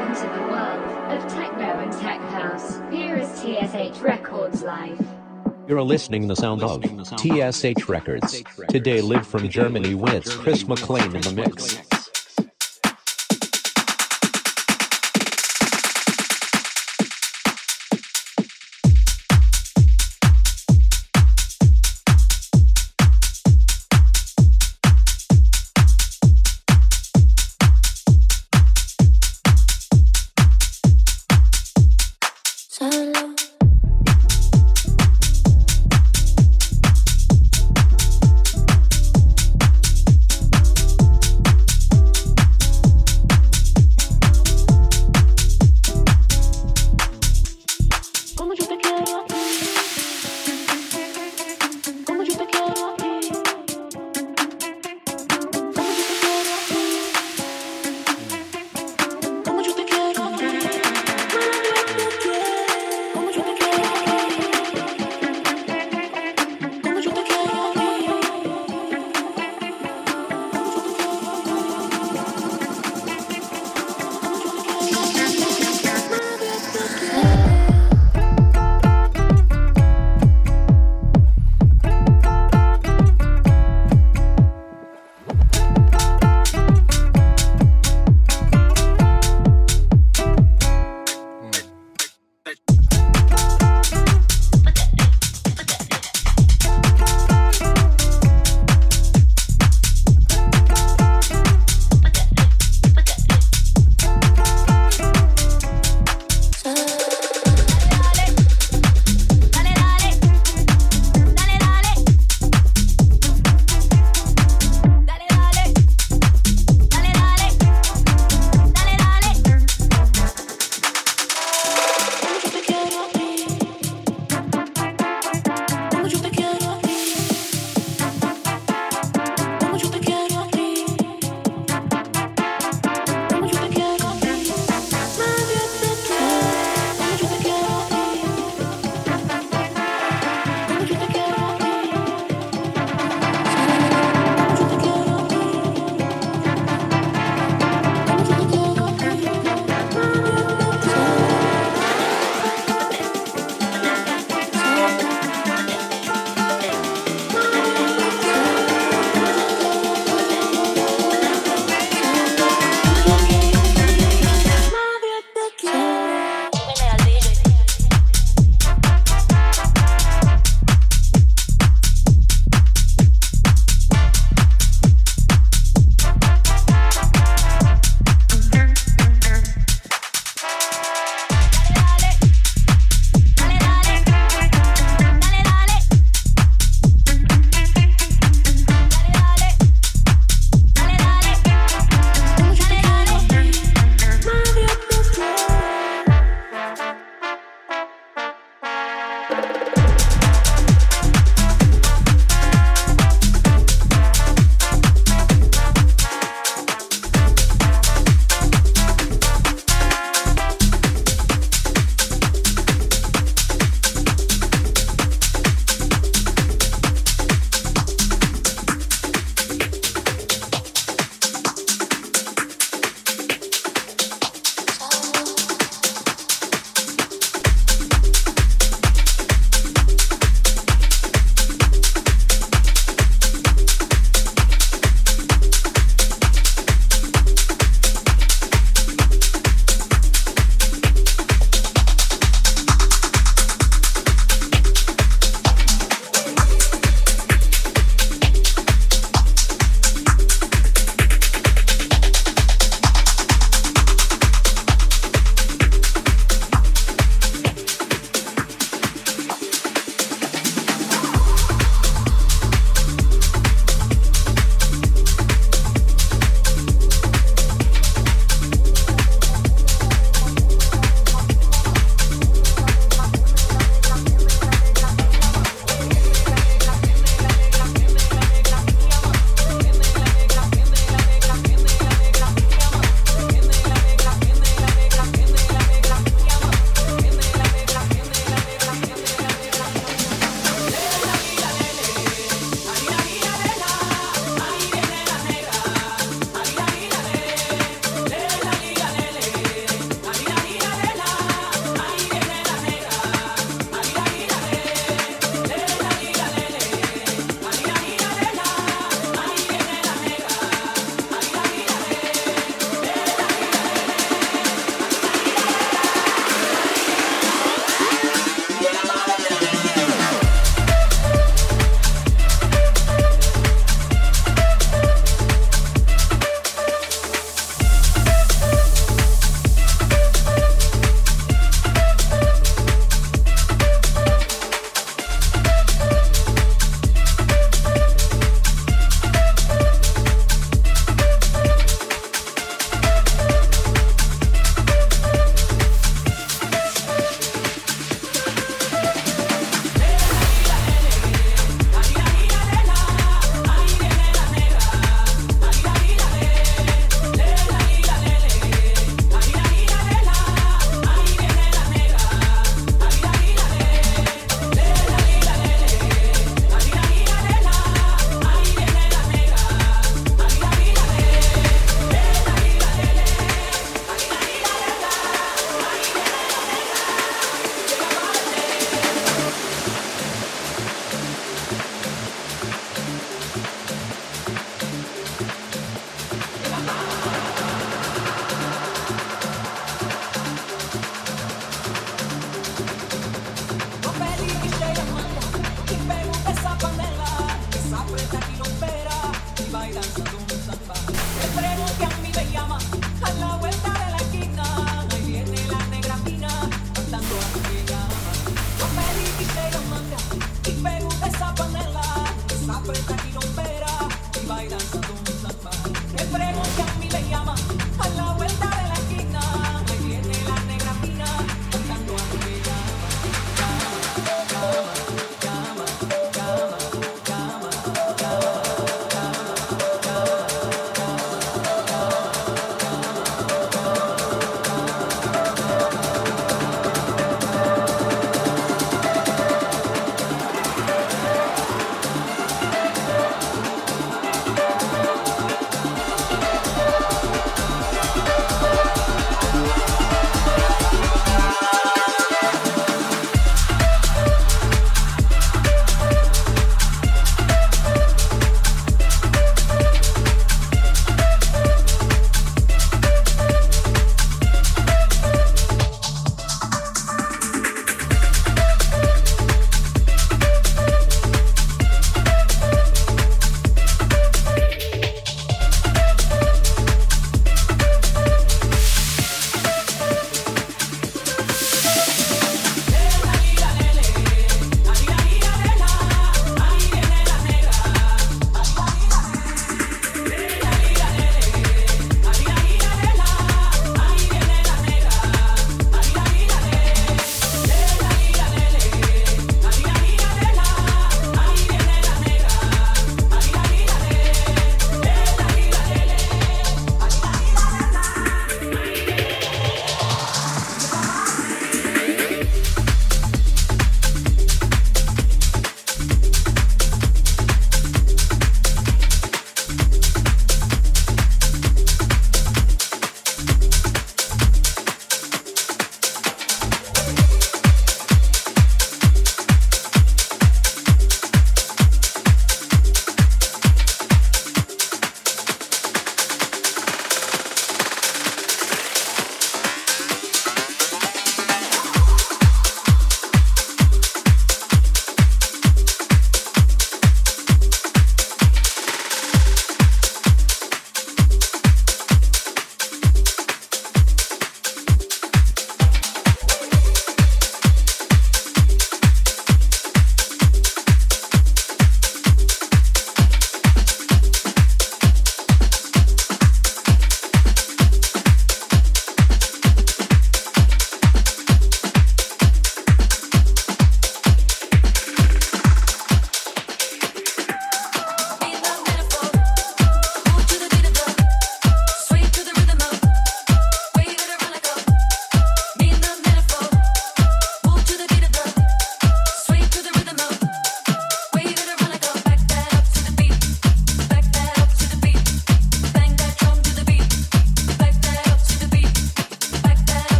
Welcome to the world of techno and tech house. Here is TSH Records Live. You're listening the sound of TSH Records. Today live from Germany with Chris McClane in the mix.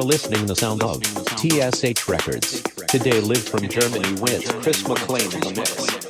You're listening the sound of TSH Records. Today live from Germany with Chris McClane in the mix.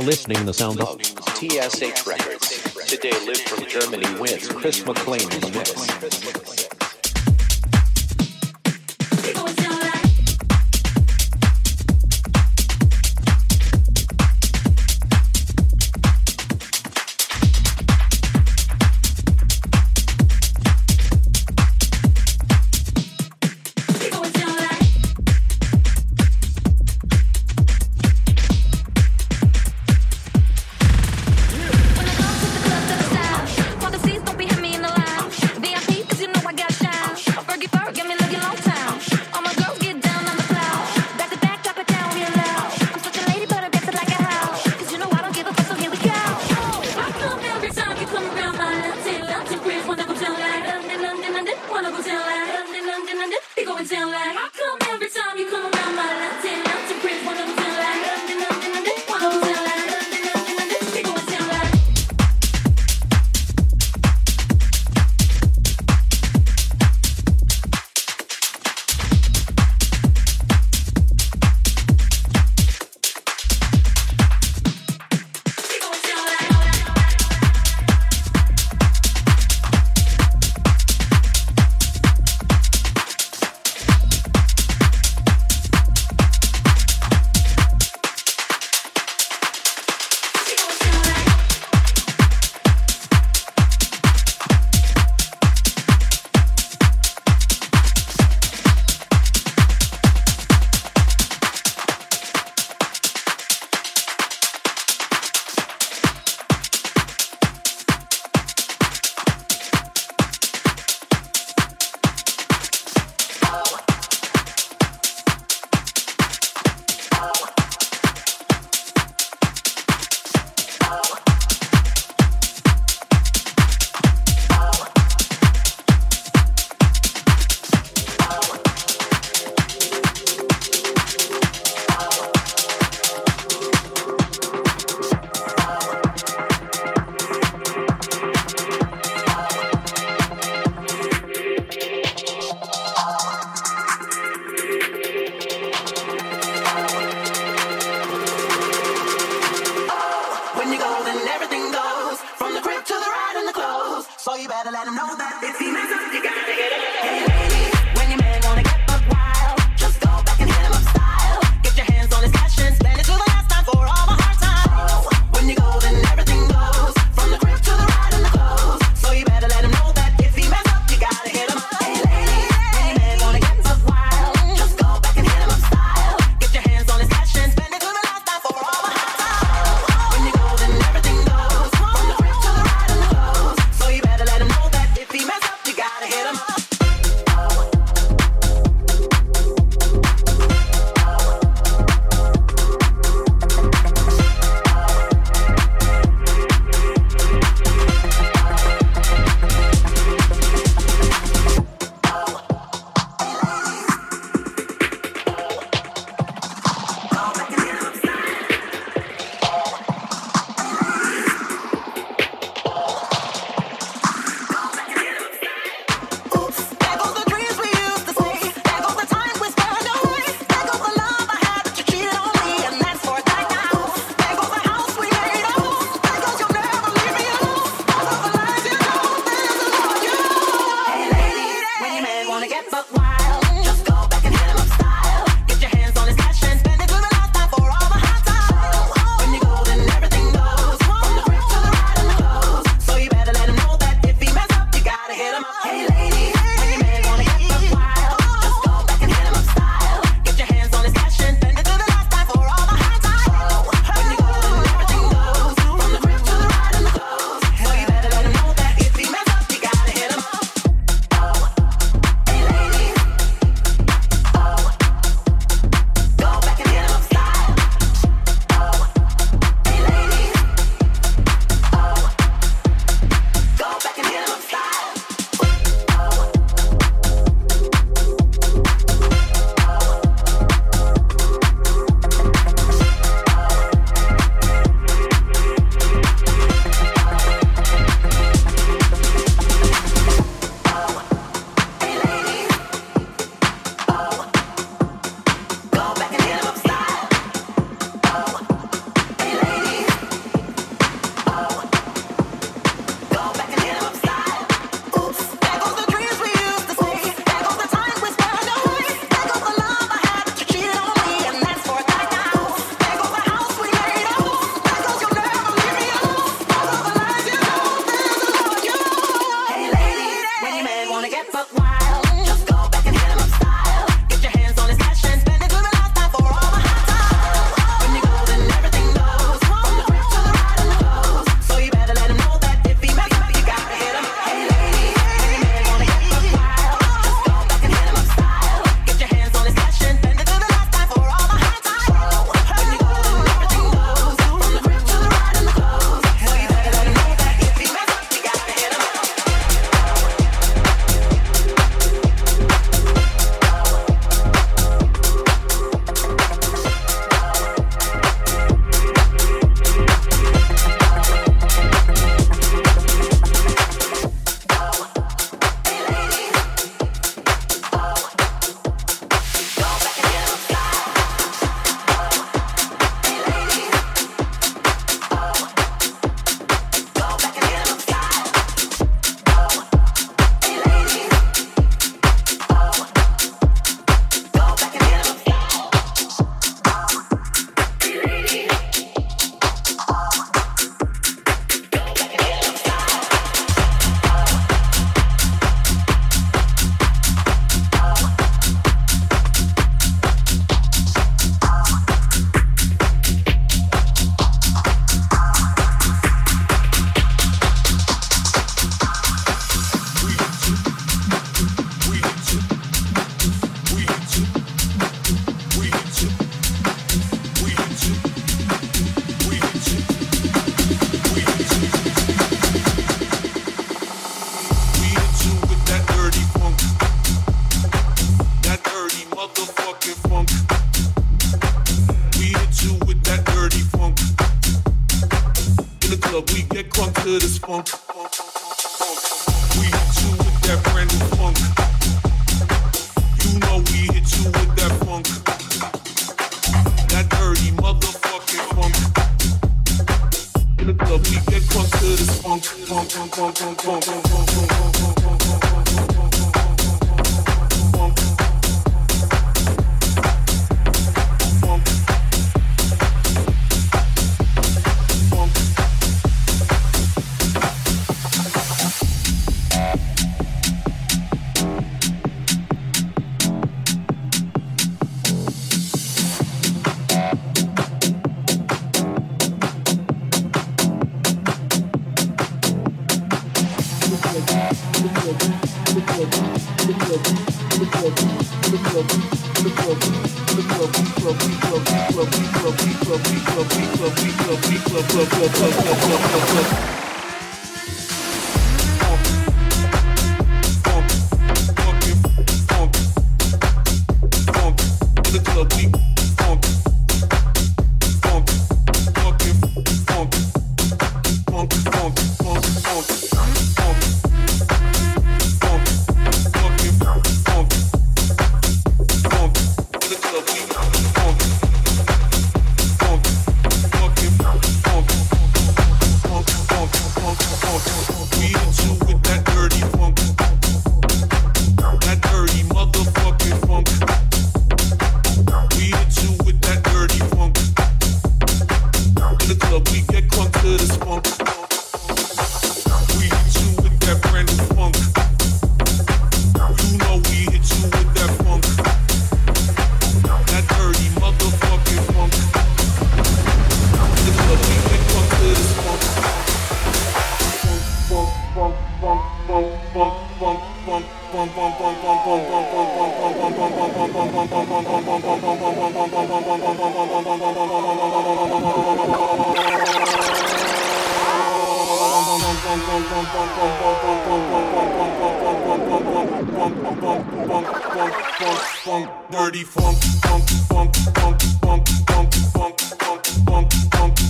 are listening the sound of TSH Records. Today live from Germany wins Chris McClane in the mix.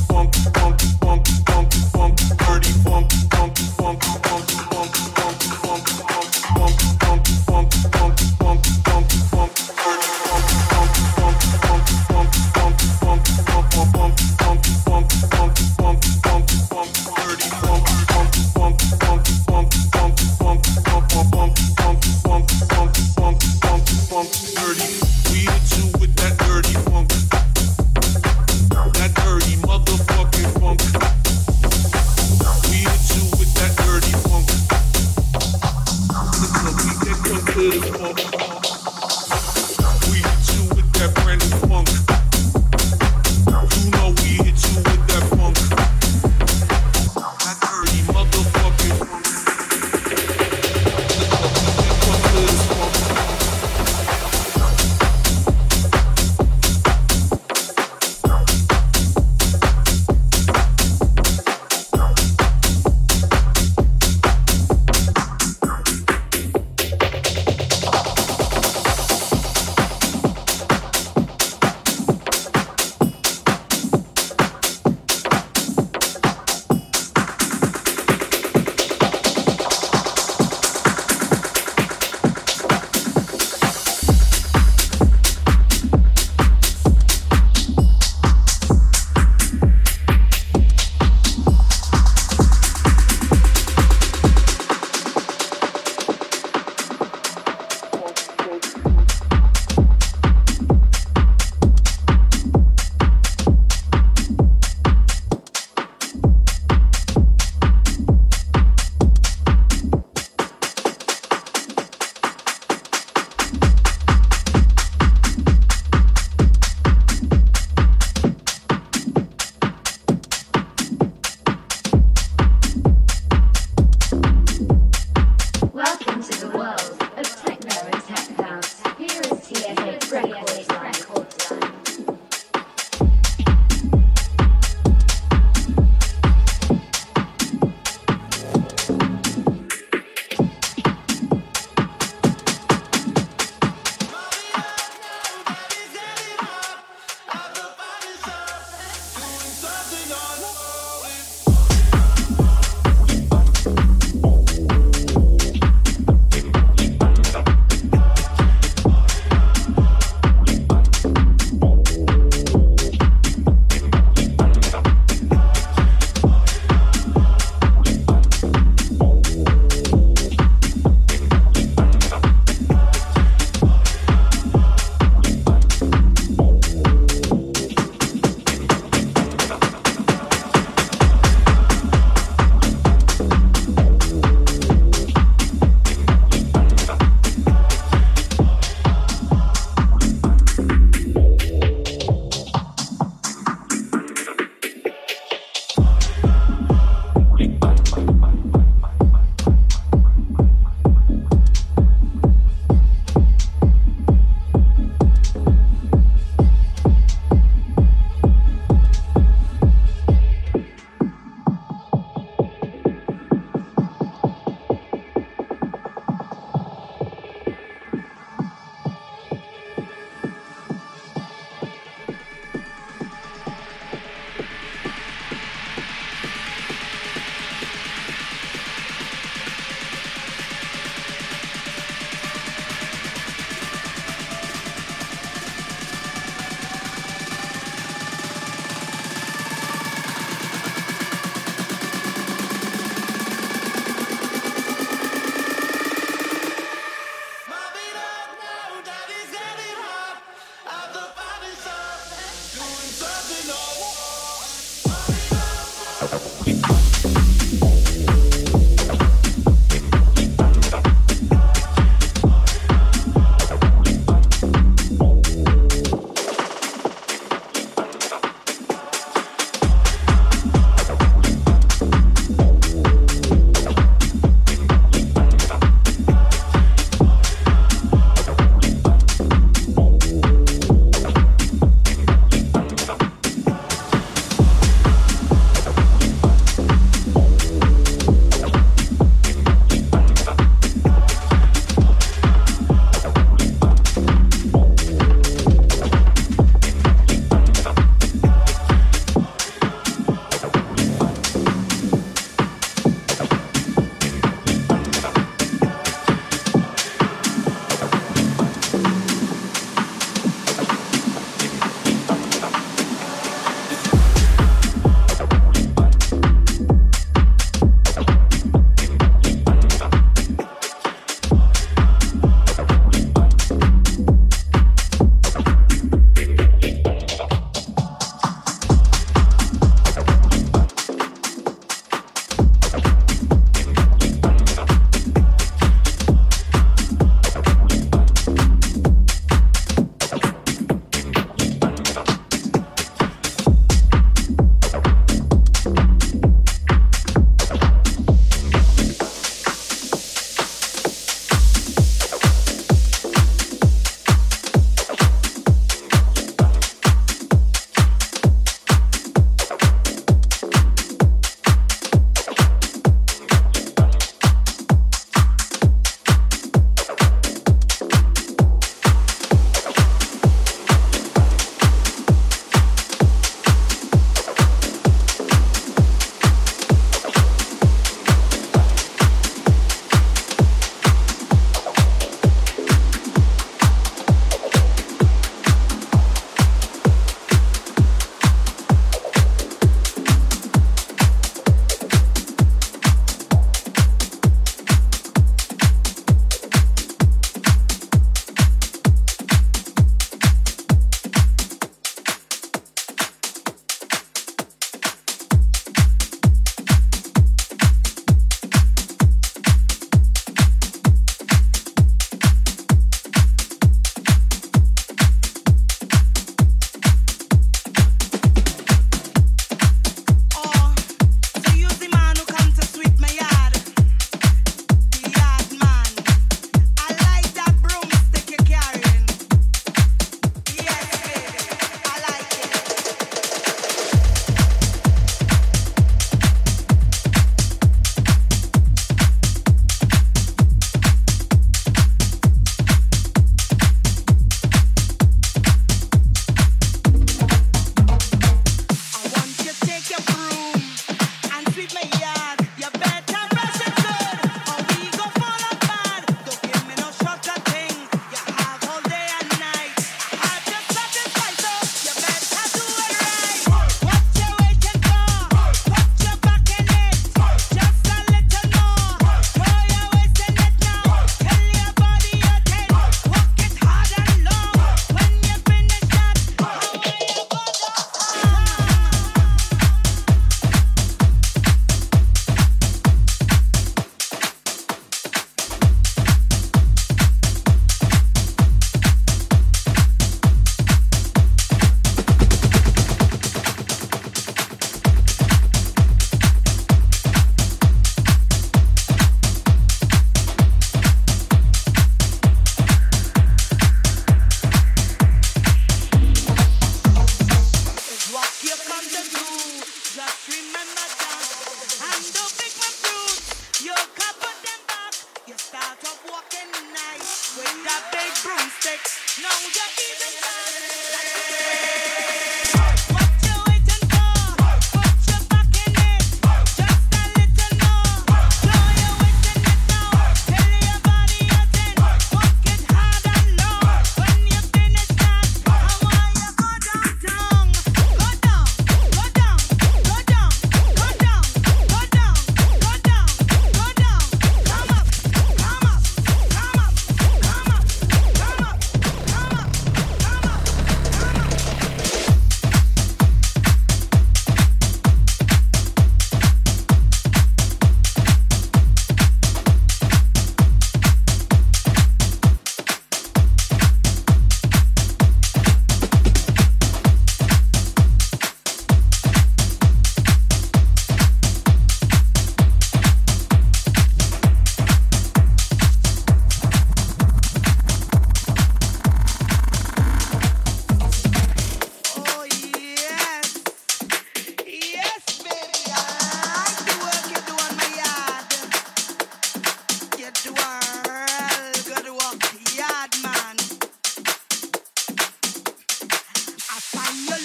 Funk,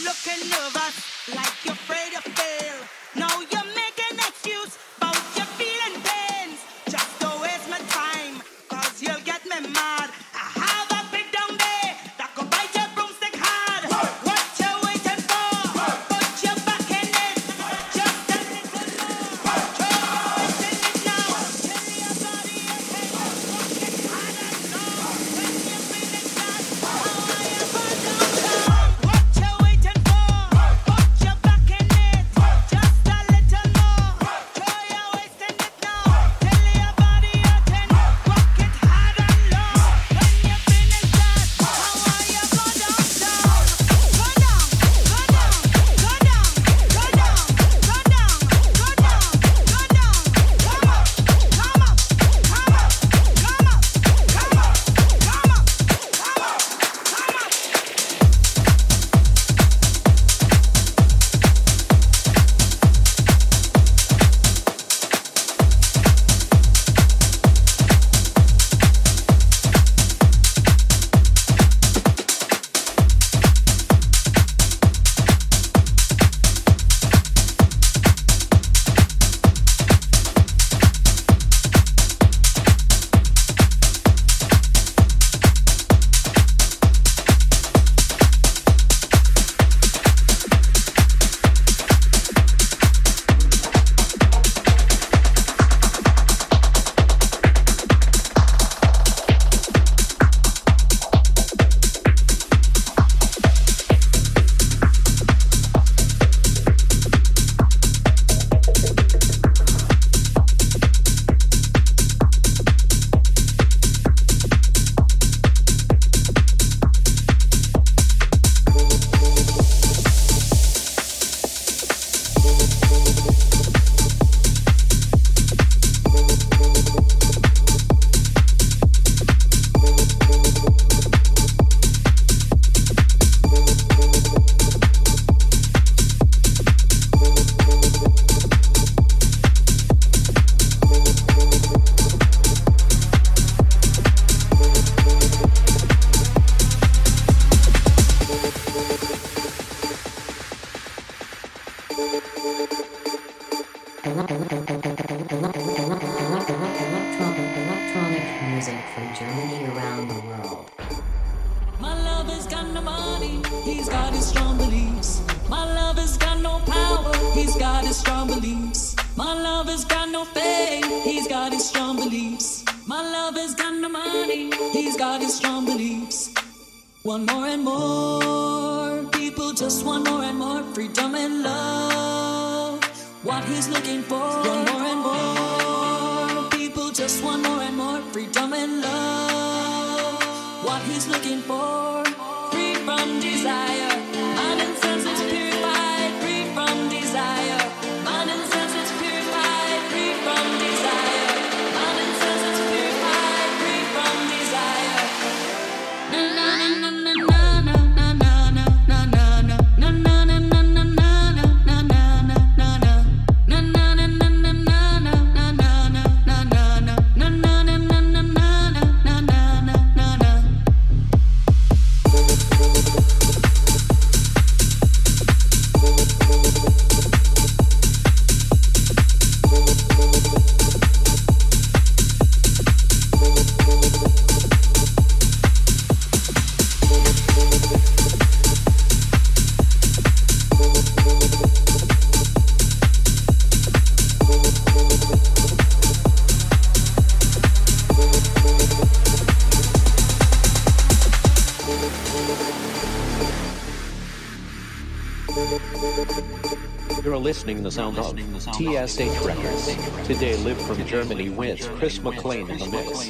looking nervous, like you're afraid of. the sound of TSH Records. Today, Live from Germany wins Chris McClane in the mix.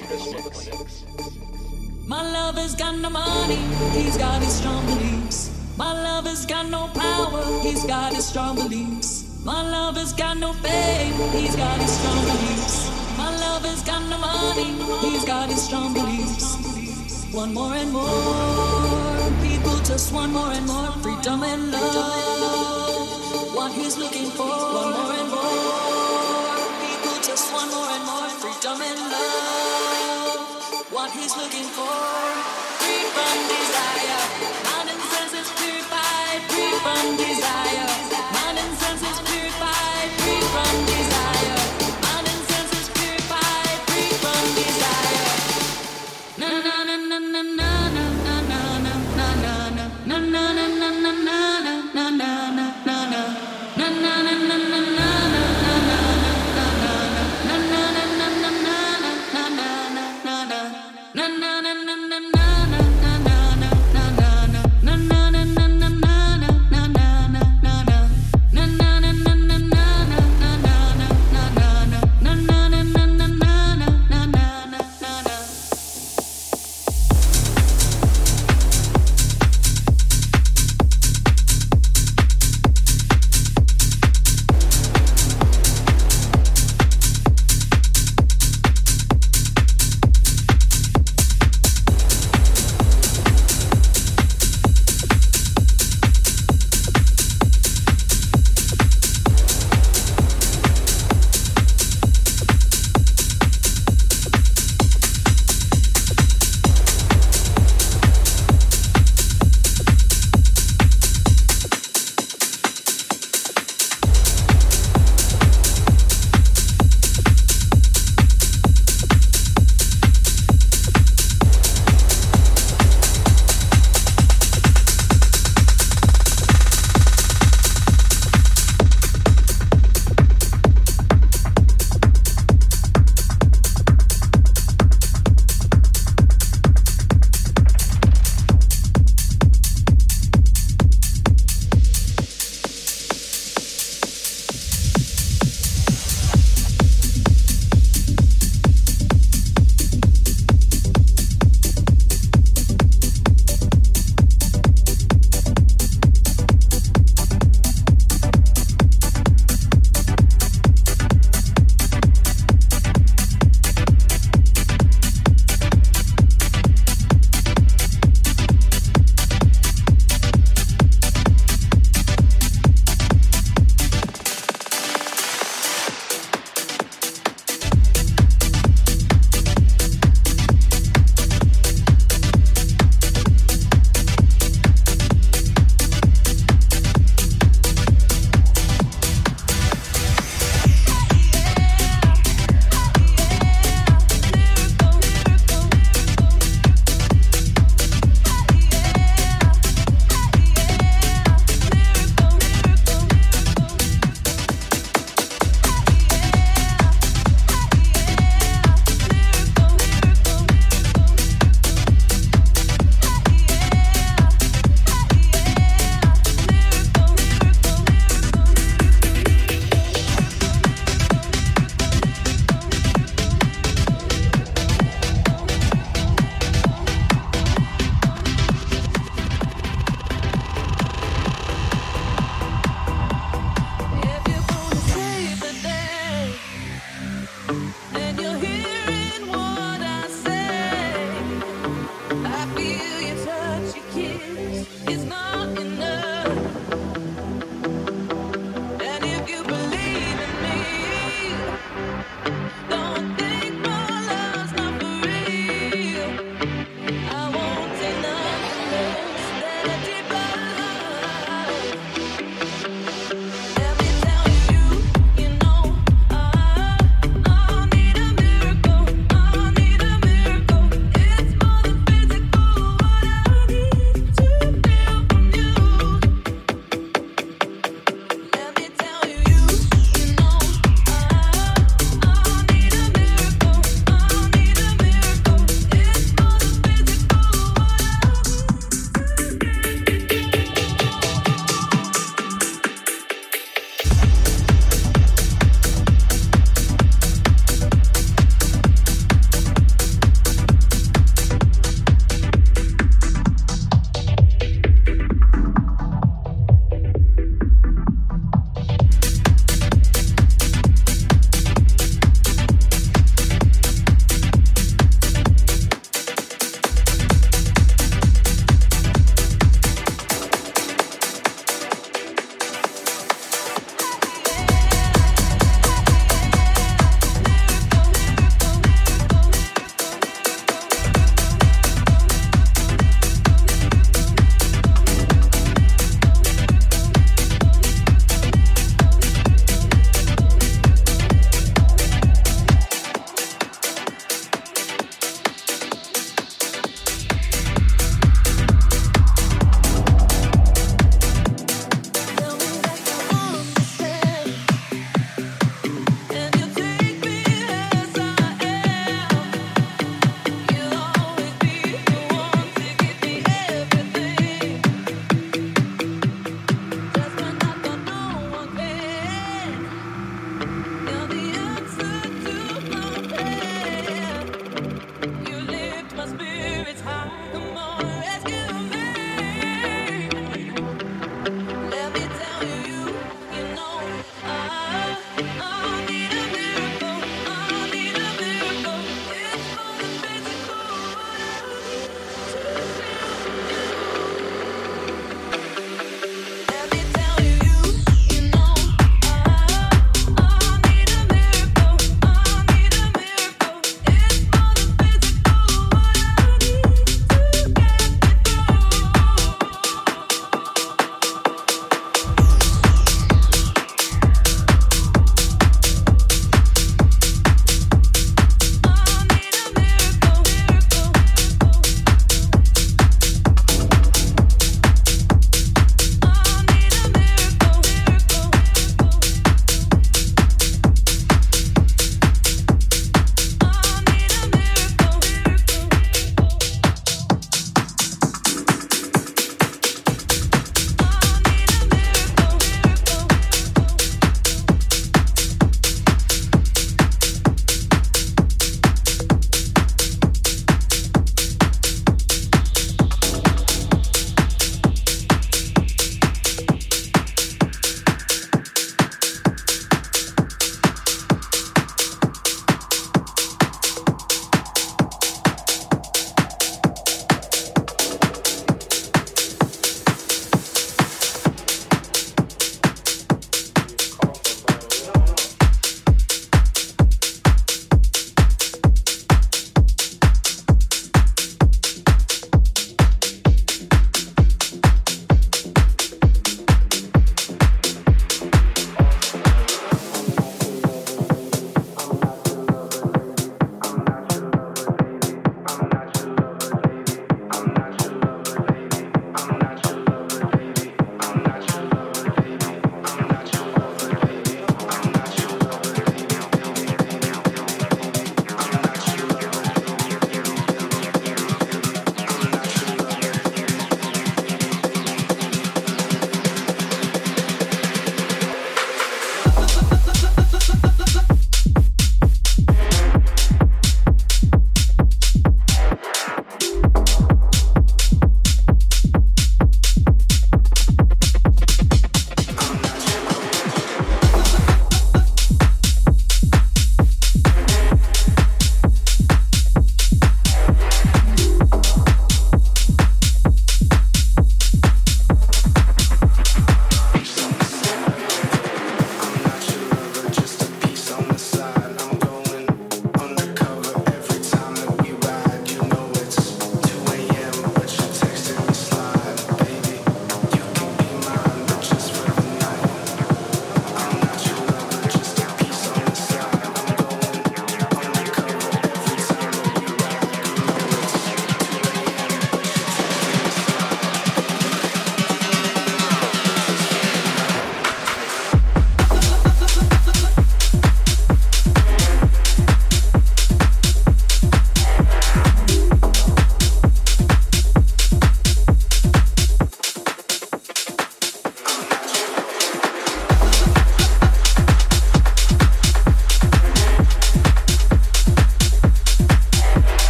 My lover's got no money, he's got his strong beliefs. My lover's got no power, he's got his strong beliefs. My lover's got no fame, he's got his strong beliefs. My lover's got no money, he's got his strong beliefs. One more and more, people just want more and more freedom and love always looking for one more and more people, just one more and more freedom and love. What he's looking for, free from desire, mind and senses purified, free from desire.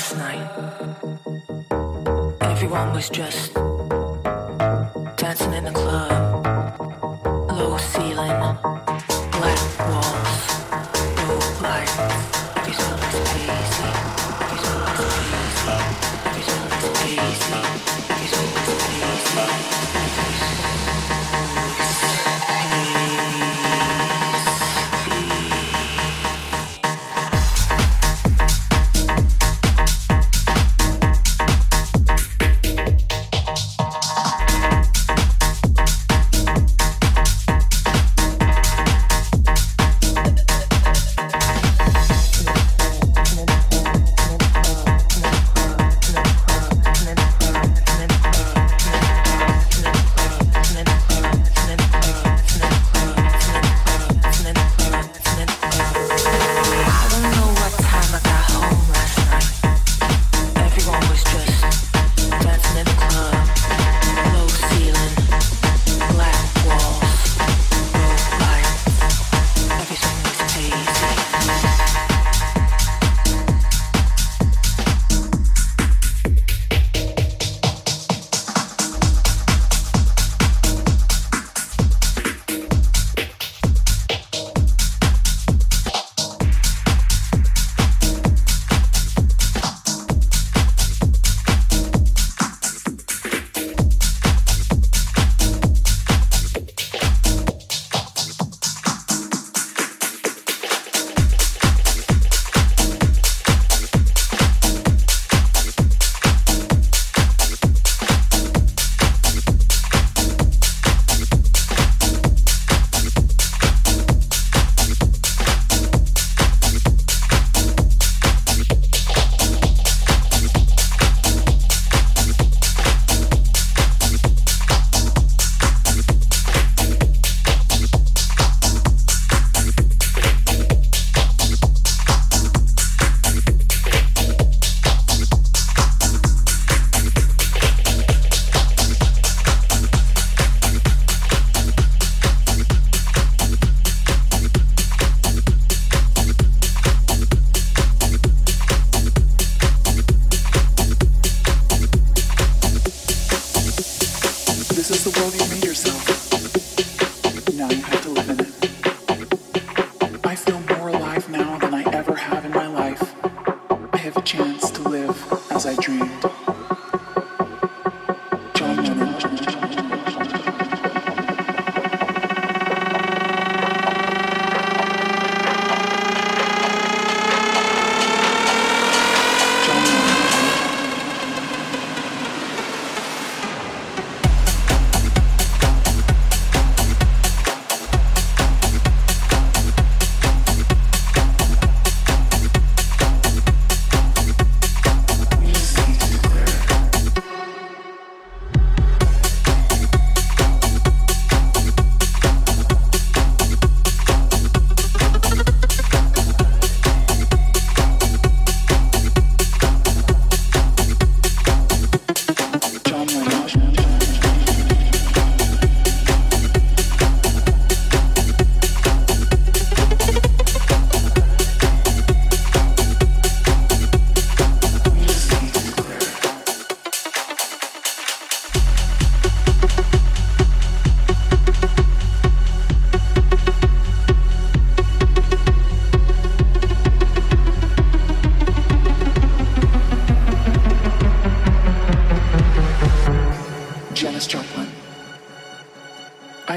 Last night. Everyone was just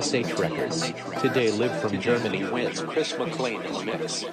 TSH Records. Today live from Germany with Chris McClane in the mix.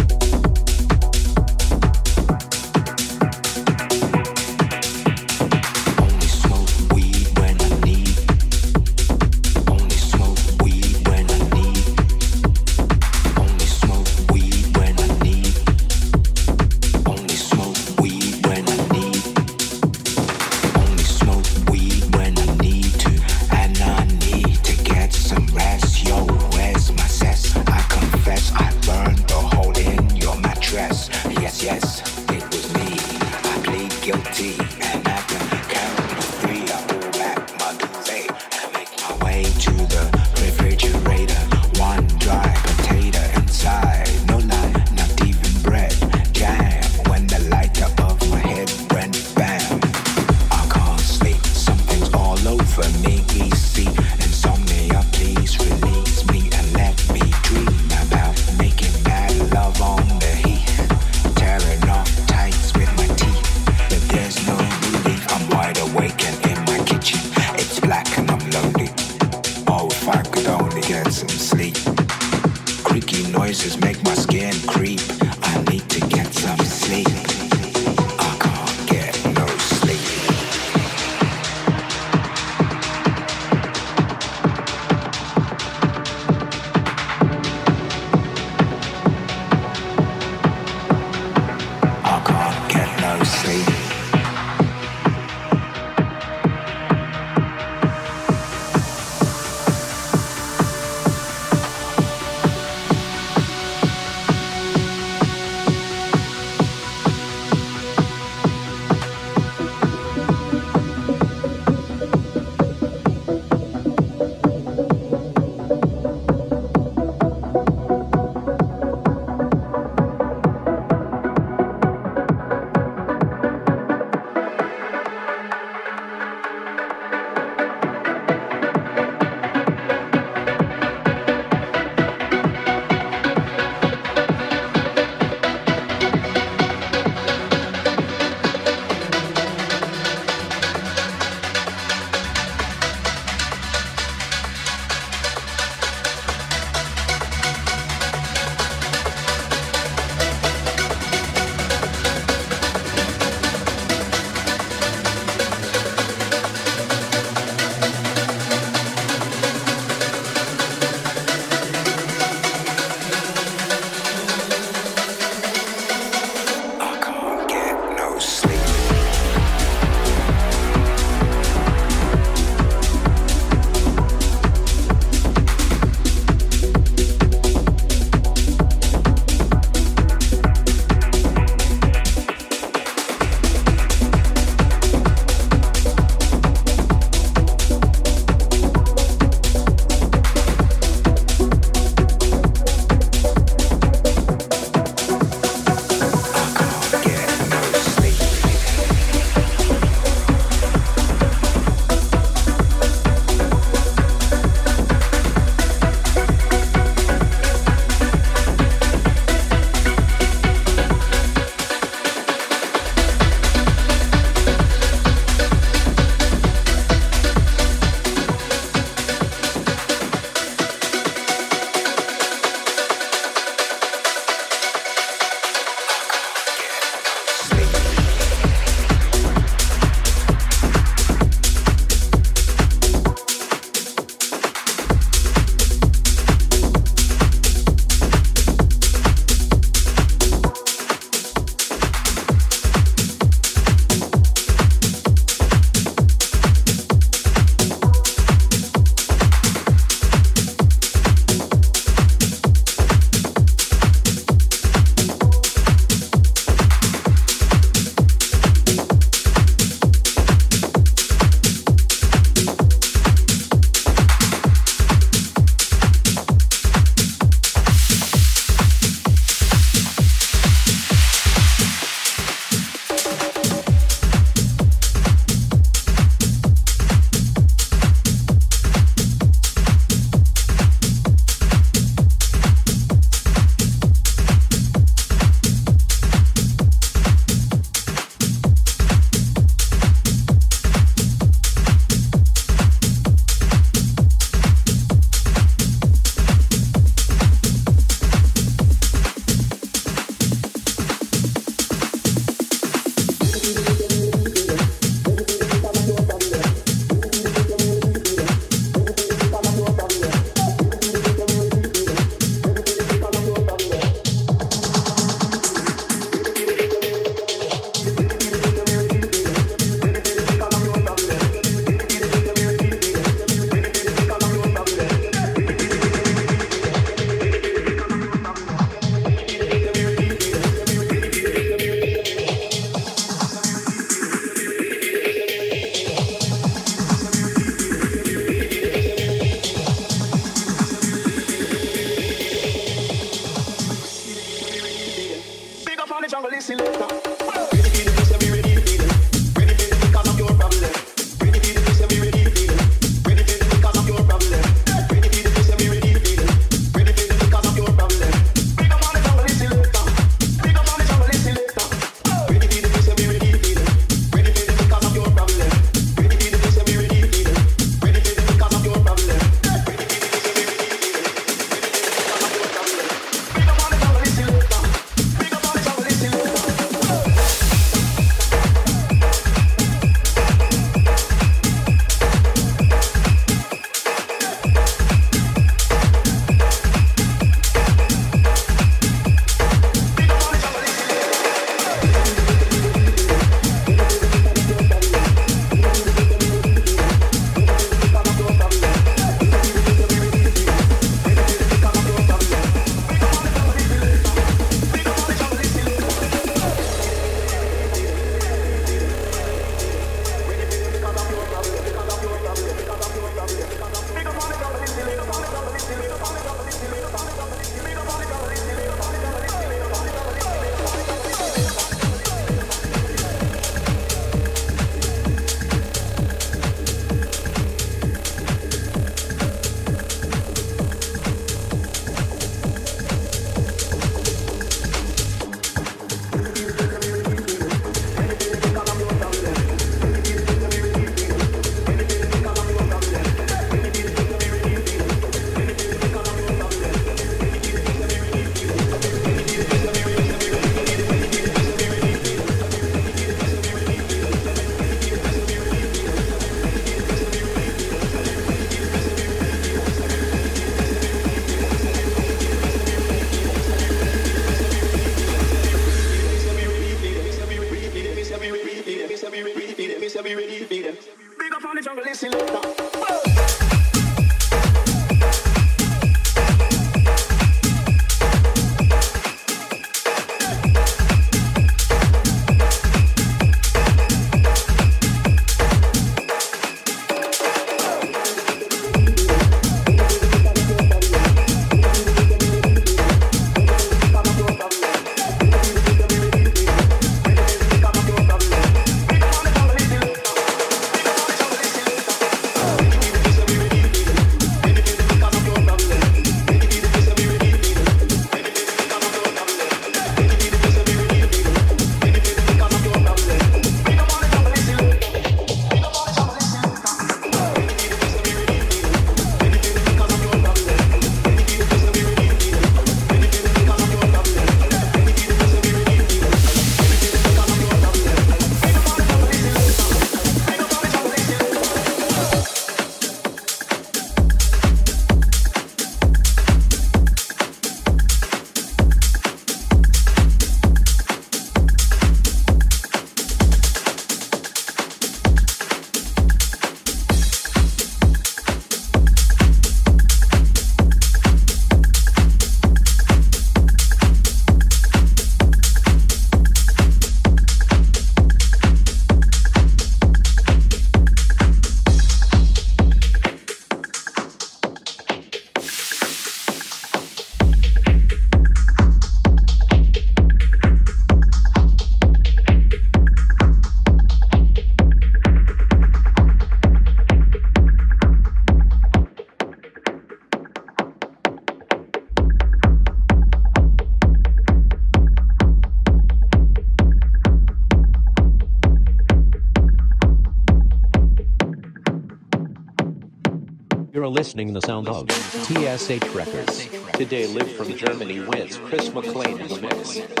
Listening the sound of TSH Records. Today live from Germany with Chris McClane in the mix.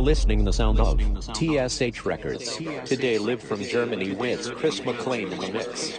You're listening the sound of TSH Records. Today live from Germany with Chris McClane in the mix.